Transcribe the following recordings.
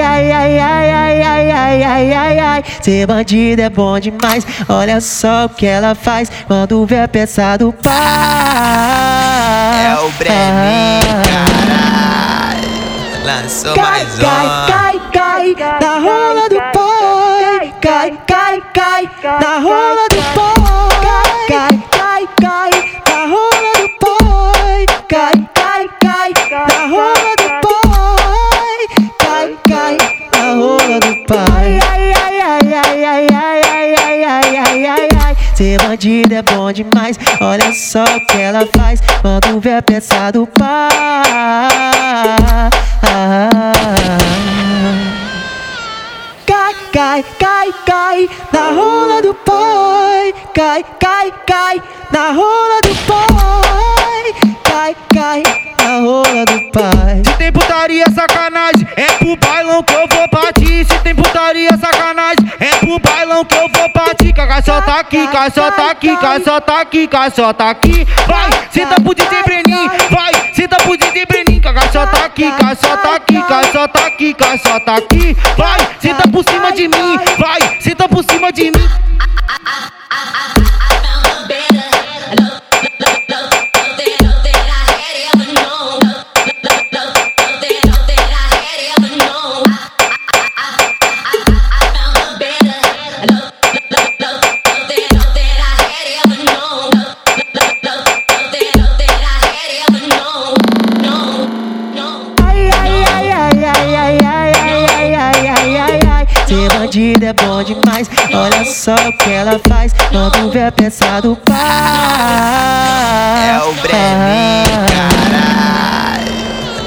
ai, ai, ai, ai, ai, ai, ai, ai, ai, ai. Ser bandido é bom demais. Olha só o que ela faz quando vê a peça do pai. É o Breninho, caralho. Lançou Cai, mais cai, um. cai, cai, na rola do pai. Cai, cai, cai, na rola Cai, na rola do pai. Ai, ai, ai, ai, ai, ai, ai, ai, ai, ai, ai, ai. Ser bandido é bom demais. Olha só o que ela faz quando vê a peça do pai. Cai, cai, cai, cai na rola do pai. Cai, cai, cai na rola do pai. Cai, cai na rola do pai. Se tem putaria, sacanagem, é pro bailão que eu vou partir. Se tem putaria, sacanagem, é pro bailão que eu vou partir. Cacaçó tá aqui, caçó tá aqui, caçó tá aqui, caçó tá aqui. Vai, senta pro DJ Breninho, vai, senta pro DJ. Cacaçó tá aqui, caçó tá aqui, caçó tá aqui, caçó tá aqui. Vai, senta por cima de mim, vai, senta por cima de mim. É bom demais. Olha só o que ela faz quando vê a peça do pai. É o Breninho, caralho.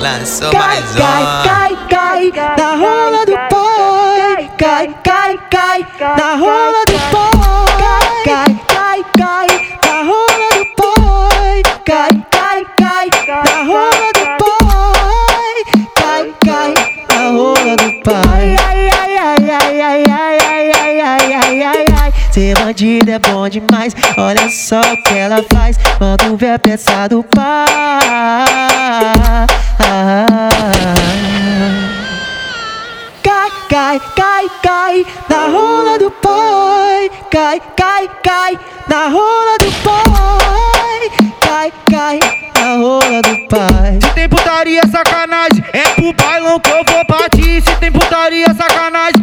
Lançou Cai, mais cai, um. cai, cai na rola do pai. Cai, cai, cai na rola do pai. Cai, cai, cai na rola do pai. Cai, cai, cai na rola do pai. Cai, cai na rola do pai. Bandido é bom demais. Olha só o que ela faz quando vê a peça do pai. Cai, cai, cai, cai na rola do pai. Cai, cai, cai na rola do pai. Cai, cai na rola do pai. Se tem putaria, sacanagem, é pro bailão que eu vou partir. Se tem putaria, sacanagem,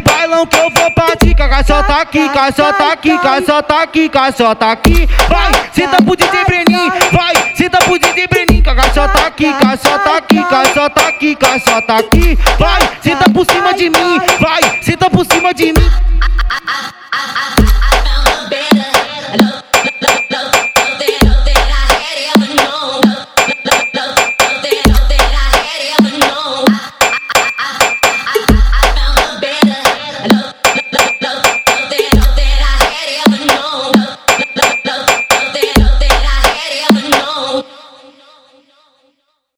bailão que eu vou partir. Caca só tá aqui, caca só tá aqui, caca só tá aqui, caca só tá aqui. Vai, senta pro DJ Brenin, vai, senta pro DJ Brenin. Caca só tá aqui, caca só tá aqui, caca só tá aqui, caca só tá aqui. Vai, senta por cima de mim, vai, senta por cima de mim.